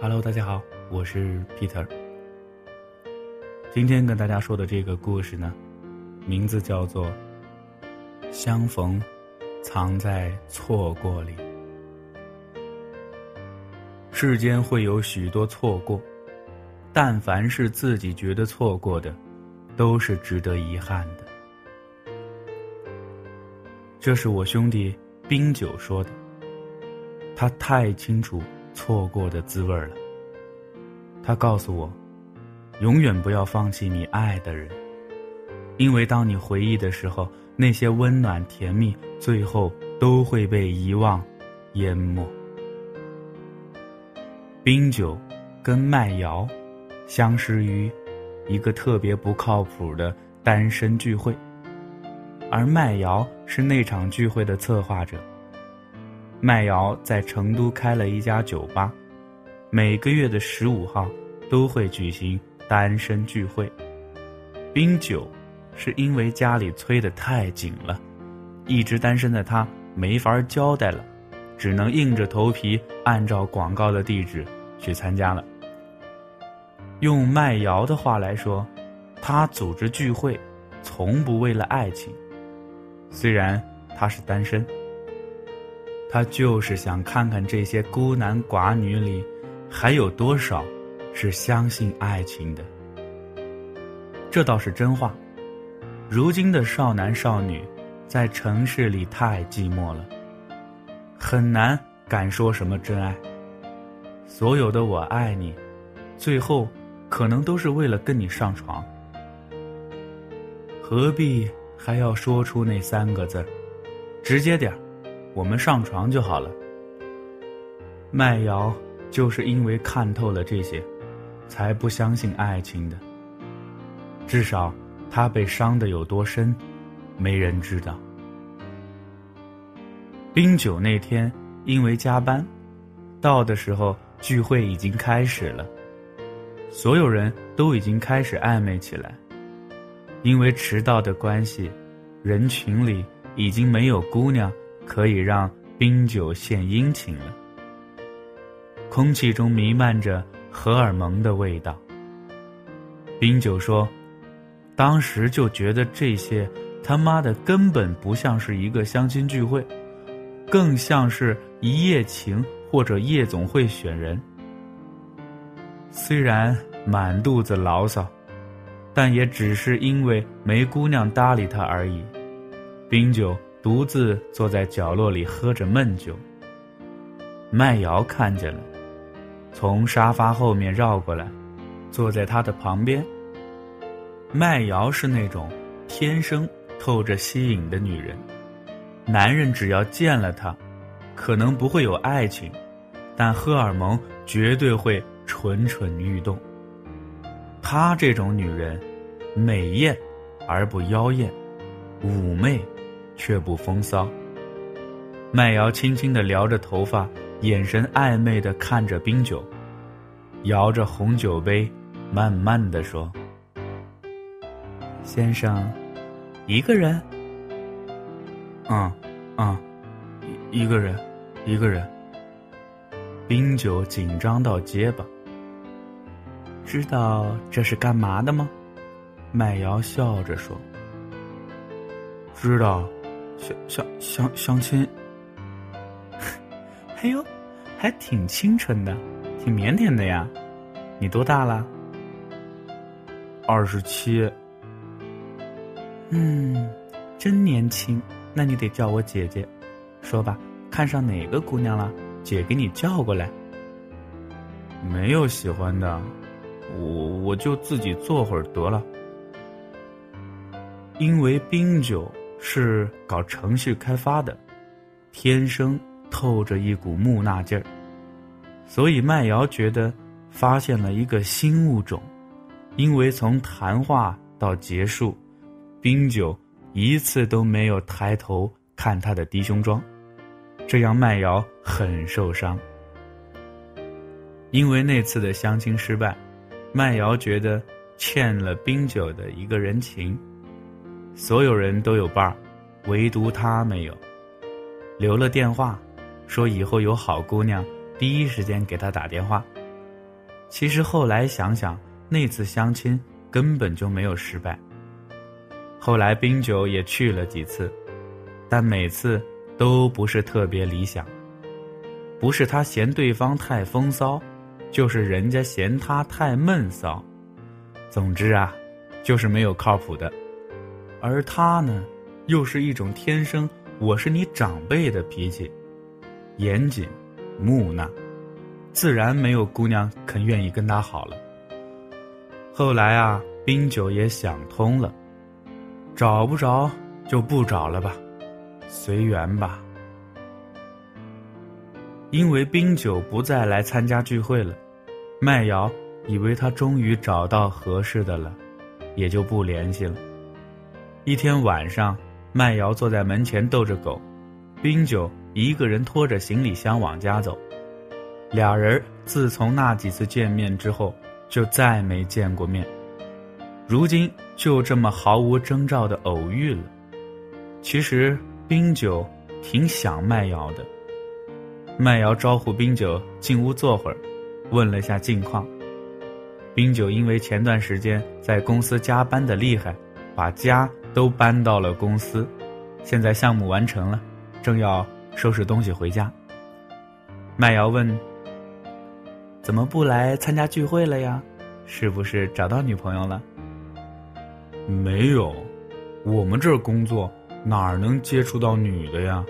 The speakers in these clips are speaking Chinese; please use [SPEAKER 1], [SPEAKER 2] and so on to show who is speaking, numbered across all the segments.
[SPEAKER 1] Hello，大家好，我是 Peter。今天跟大家说的这个故事呢，名字叫做《相逢藏在错过里》。世间会有许多错过，但凡是自己觉得错过的，都是值得遗憾的。这是我兄弟冰酒说的，他太清楚。错过的滋味了。他告诉我，永远不要放弃你爱的人，因为当你回忆的时候，那些温暖甜蜜，最后都会被遗忘、淹没。冰酒跟麦瑶相识于一个特别不靠谱的单身聚会，而麦瑶是那场聚会的策划者。麦瑶在成都开了一家酒吧，每个月的十五号都会举行单身聚会。冰酒是因为家里催得太紧了，一直单身的他没法交代了，只能硬着头皮按照广告的地址去参加了。用麦瑶的话来说，他组织聚会从不为了爱情，虽然他是单身。他就是想看看这些孤男寡女里，还有多少是相信爱情的。这倒是真话。如今的少男少女，在城市里太寂寞了，很难敢说什么真爱。所有的我爱你，最后可能都是为了跟你上床。何必还要说出那三个字？直接点儿。我们上床就好了。麦瑶就是因为看透了这些，才不相信爱情的。至少他被伤的有多深，没人知道。冰酒那天因为加班，到的时候聚会已经开始了，所有人都已经开始暧昧起来。因为迟到的关系，人群里已经没有姑娘。可以让冰酒献殷勤了。空气中弥漫着荷尔蒙的味道。冰酒说：“当时就觉得这些他妈的根本不像是一个相亲聚会，更像是一夜情或者夜总会选人。虽然满肚子牢骚，但也只是因为没姑娘搭理他而已。”冰酒。独自坐在角落里喝着闷酒。麦瑶看见了，从沙发后面绕过来，坐在他的旁边。麦瑶是那种天生透着吸引的女人，男人只要见了她，可能不会有爱情，但荷尔蒙绝对会蠢蠢欲动。她这种女人，美艳而不妖艳，妩媚。却不风骚。麦瑶轻轻的撩着头发，眼神暧昧的看着冰酒，摇着红酒杯，慢慢的说：“先生，一个人？嗯，嗯，一一个人，一个人。”冰酒紧张到结巴。知道这是干嘛的吗？麦瑶笑着说：“知道。”相相相相亲，哎呦，还挺清纯的，挺腼腆的呀。你多大了？二十七。嗯，真年轻。那你得叫我姐姐。说吧，看上哪个姑娘了？姐给你叫过来。没有喜欢的，我我就自己坐会儿得了。因为冰酒。是搞程序开发的，天生透着一股木讷劲儿，所以麦瑶觉得发现了一个新物种。因为从谈话到结束，冰酒一次都没有抬头看他的低胸装，这让麦瑶很受伤。因为那次的相亲失败，麦瑶觉得欠了冰酒的一个人情。所有人都有伴儿，唯独他没有。留了电话，说以后有好姑娘第一时间给他打电话，其实后来想想，那次相亲根本就没有失败。后来冰酒也去了几次，但每次都不是特别理想。不是他嫌对方太风骚，就是人家嫌他太闷骚。总之啊，就是没有靠谱的。而他呢，又是一种天生我是你长辈的脾气，严谨、木讷，自然没有姑娘肯愿意跟他好了。后来啊，冰酒也想通了，找不着就不找了吧，随缘吧。因为冰酒不再来参加聚会了，麦瑶以为他终于找到合适的了，也就不联系了。一天晚上，麦瑶坐在门前逗着狗，冰酒一个人拖着行李箱往家走。俩人自从那几次见面之后，就再没见过面。如今就这么毫无征兆的偶遇了。其实冰酒挺想麦瑶的。麦瑶招呼冰酒进屋坐会儿，问了下近况。冰酒因为前段时间在公司加班的厉害，把家都搬到了公司，现在项目完成了，正要收拾东西回家。麦瑶问：“怎么不来参加聚会了呀？是不是找到女朋友了？”“
[SPEAKER 2] 没有，我们这工作哪儿能接触到女的呀？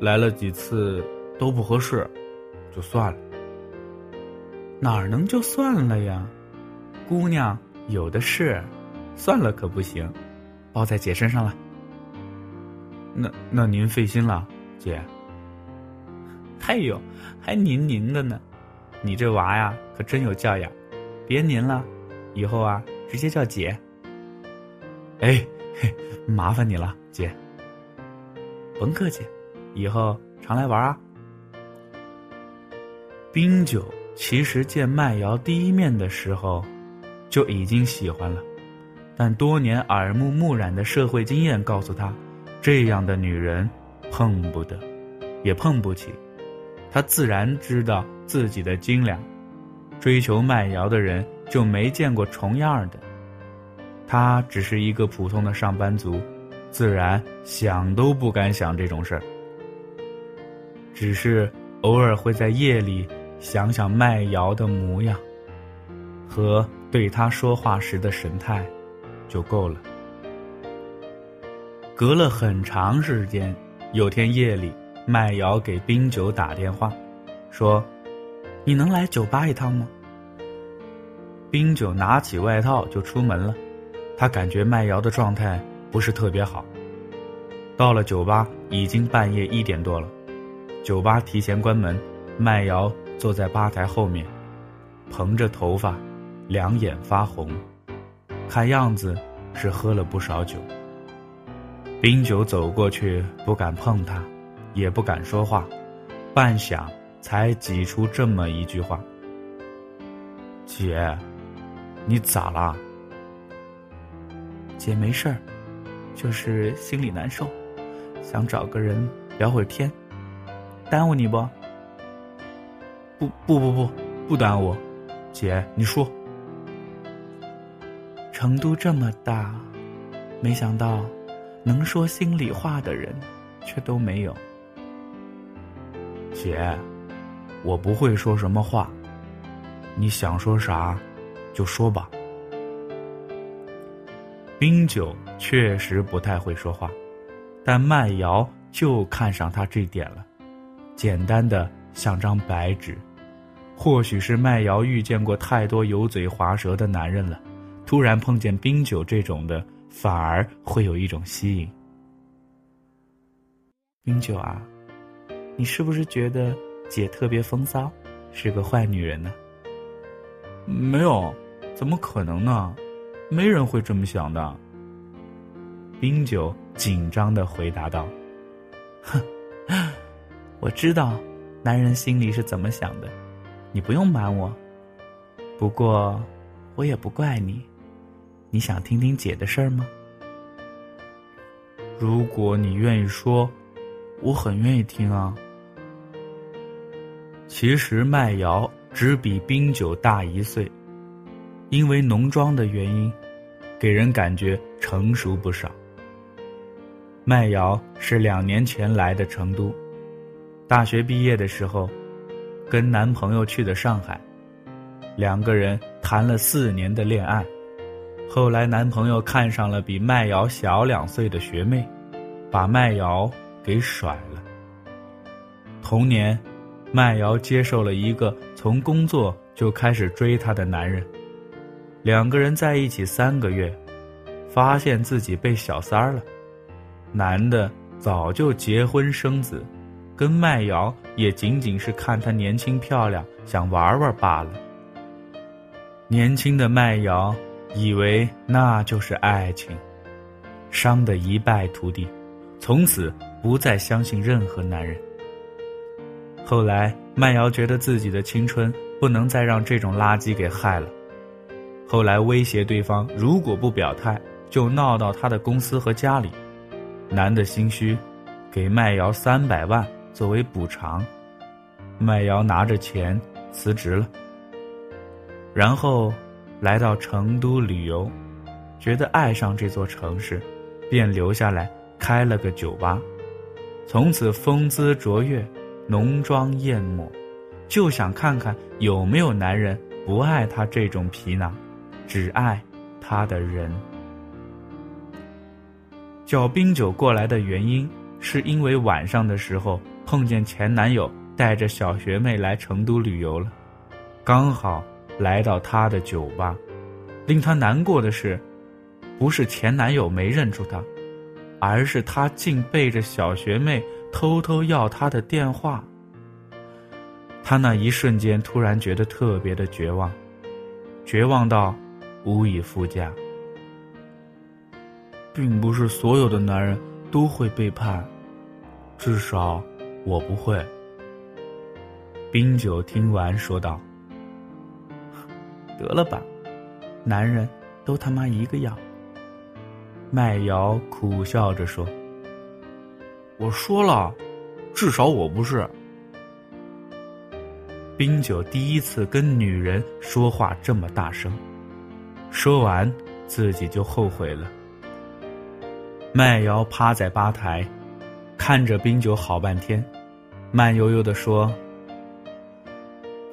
[SPEAKER 2] 来了几次。”都不合适，就算了。
[SPEAKER 1] 哪儿能就算了呀？姑娘有的是，算了可不行，包在姐身上了。
[SPEAKER 2] 那那您费心了，姐。
[SPEAKER 1] 哎呦，还您您的呢？你这娃呀，可真有教养。别您了，以后啊，直接叫姐。
[SPEAKER 2] 哎，嘿，麻烦你了，姐。
[SPEAKER 1] 甭客气，以后常来玩啊。冰酒其实见麦瑶第一面的时候，就已经喜欢了，但多年耳目目染的社会经验告诉他，这样的女人碰不得，也碰不起。他自然知道自己的斤两，追求麦瑶的人就没见过重样的。他只是一个普通的上班族，自然想都不敢想这种事儿。只是偶尔会在夜里。想想麦瑶的模样，和对他说话时的神态，就够了。隔了很长时间，有天夜里，麦瑶给冰酒打电话，说：“你能来酒吧一趟吗？”冰酒拿起外套就出门了，他感觉麦瑶的状态不是特别好。到了酒吧，已经半夜一点多了，酒吧提前关门，麦瑶。坐在吧台后面，蓬着头发，两眼发红，看样子是喝了不少酒。冰酒走过去，不敢碰他，也不敢说话，半晌才挤出这么一句话：“
[SPEAKER 2] 姐，你咋了？”“
[SPEAKER 1] 姐没事儿，就是心里难受，想找个人聊会儿天，耽误你不？”
[SPEAKER 2] 不不不不，不耽误，姐你说。
[SPEAKER 1] 成都这么大，没想到能说心里话的人却都没有。
[SPEAKER 2] 姐，我不会说什么话，你想说啥就说吧。
[SPEAKER 1] 冰酒确实不太会说话，但麦瑶就看上他这点了，简单的像张白纸。或许是麦瑶遇见过太多油嘴滑舌的男人了，突然碰见冰酒这种的，反而会有一种吸引。冰酒啊，你是不是觉得姐特别风骚，是个坏女人呢？
[SPEAKER 2] 没有，怎么可能呢？没人会这么想的。
[SPEAKER 1] 冰酒紧张的回答道：“哼，我知道，男人心里是怎么想的。”你不用瞒我，不过我也不怪你。你想听听姐的事儿吗？
[SPEAKER 2] 如果你愿意说，我很愿意听啊。
[SPEAKER 1] 其实麦瑶只比冰酒大一岁，因为浓妆的原因，给人感觉成熟不少。麦瑶是两年前来的成都，大学毕业的时候，跟男朋友去的上海，两个人谈了四年的恋爱，后来男朋友看上了比麦瑶小两岁的学妹，把麦瑶给甩了。同年。麦瑶接受了一个从工作就开始追她的男人，两个人在一起三个月，发现自己被小三儿了。男的早就结婚生子，跟麦瑶也仅仅是看她年轻漂亮，想玩玩罢了。年轻的麦瑶以为那就是爱情，伤得一败涂地，从此不再相信任何男人。后来，麦瑶觉得自己的青春不能再让这种垃圾给害了。后来威胁对方，如果不表态，就闹到他的公司和家里。男的心虚，给麦瑶三百万作为补偿。麦瑶拿着钱辞职了，然后来到成都旅游，觉得爱上这座城市，便留下来开了个酒吧，从此风姿卓越。浓妆艳抹，就想看看有没有男人不爱她这种皮囊，只爱她的人。叫冰酒过来的原因，是因为晚上的时候碰见前男友带着小学妹来成都旅游了，刚好来到她的酒吧。令她难过的是，不是前男友没认出她，而是他竟背着小学妹。偷偷要他的电话，他那一瞬间突然觉得特别的绝望，绝望到无以复加。并不是所有的男人都会背叛，至少我不会。冰酒听完说道：“得了吧，男人都他妈一个样。”麦瑶苦笑着说。我说了，至少我不是。冰酒第一次跟女人说话这么大声，说完自己就后悔了。麦瑶趴在吧台，看着冰酒好半天，慢悠悠的说：“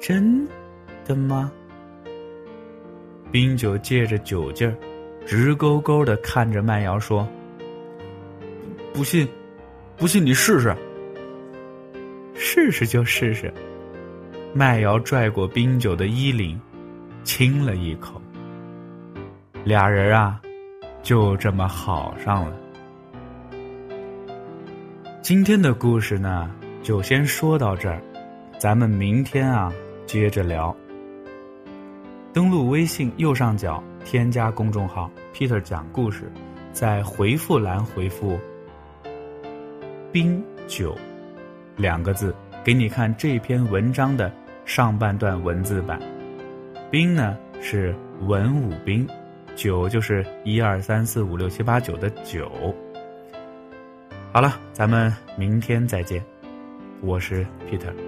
[SPEAKER 1] 真的吗？”冰酒借着酒劲儿，直勾勾的看着麦瑶说：“不信。”不信你试试，试试就试试。麦瑶拽过冰酒的衣领，亲了一口。俩人啊，就这么好上了。今天的故事呢，就先说到这儿，咱们明天啊接着聊。登录微信右上角添加公众号 “Peter 讲故事”，在回复栏回复。冰酒，两个字，给你看这篇文章的上半段文字版。冰呢是文武兵，酒就是一二三四五六七八九的九。好了，咱们明天再见，我是 Peter。